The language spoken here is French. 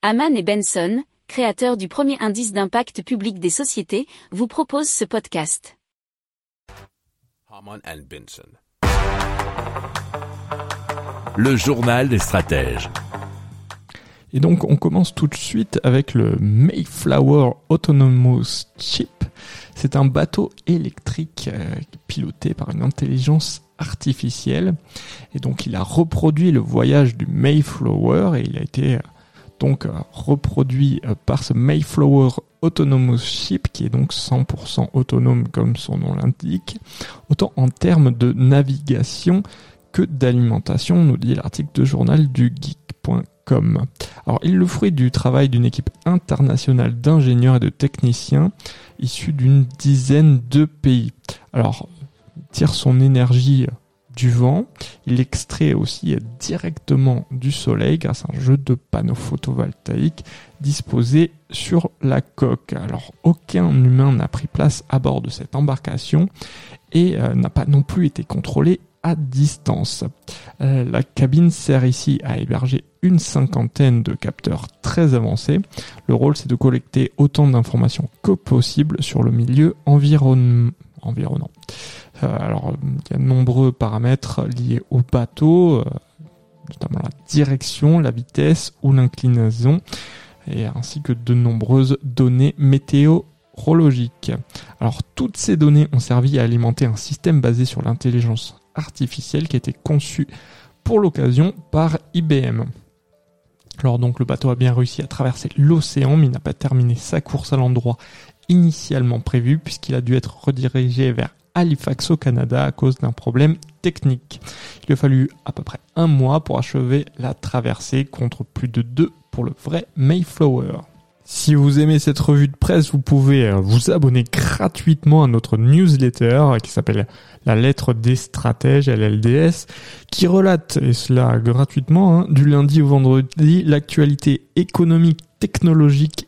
Haman et Benson, créateurs du premier indice d'impact public des sociétés, vous proposent ce podcast. Haman and Benson. Le journal des stratèges. Et donc on commence tout de suite avec le Mayflower Autonomous Ship. C'est un bateau électrique euh, piloté par une intelligence artificielle. Et donc il a reproduit le voyage du Mayflower et il a été euh, donc euh, reproduit par ce Mayflower Autonomous Ship qui est donc 100% autonome comme son nom l'indique, autant en termes de navigation que d'alimentation, nous dit l'article de journal du geek.com. Alors, il est le fruit du travail d'une équipe internationale d'ingénieurs et de techniciens issus d'une dizaine de pays. Alors, tire son énergie du vent, il extrait aussi directement du soleil grâce à un jeu de panneaux photovoltaïques disposés sur la coque. Alors, aucun humain n'a pris place à bord de cette embarcation et euh, n'a pas non plus été contrôlé à distance. Euh, la cabine sert ici à héberger une cinquantaine de capteurs très avancés. Le rôle c'est de collecter autant d'informations que possible sur le milieu environnant. Euh, alors il y a de nombreux paramètres liés au bateau, euh, notamment la direction, la vitesse ou l'inclinaison, et ainsi que de nombreuses données météorologiques. Alors toutes ces données ont servi à alimenter un système basé sur l'intelligence artificielle qui a été conçu pour l'occasion par IBM. Alors donc le bateau a bien réussi à traverser l'océan mais il n'a pas terminé sa course à l'endroit initialement prévu puisqu'il a dû être redirigé vers Halifax au Canada à cause d'un problème technique. Il a fallu à peu près un mois pour achever la traversée contre plus de deux pour le vrai Mayflower. Si vous aimez cette revue de presse, vous pouvez euh, vous abonner gratuitement à notre newsletter qui s'appelle La lettre des stratèges, LLDS, qui relate, et cela gratuitement, hein, du lundi au vendredi, l'actualité économique, technologique,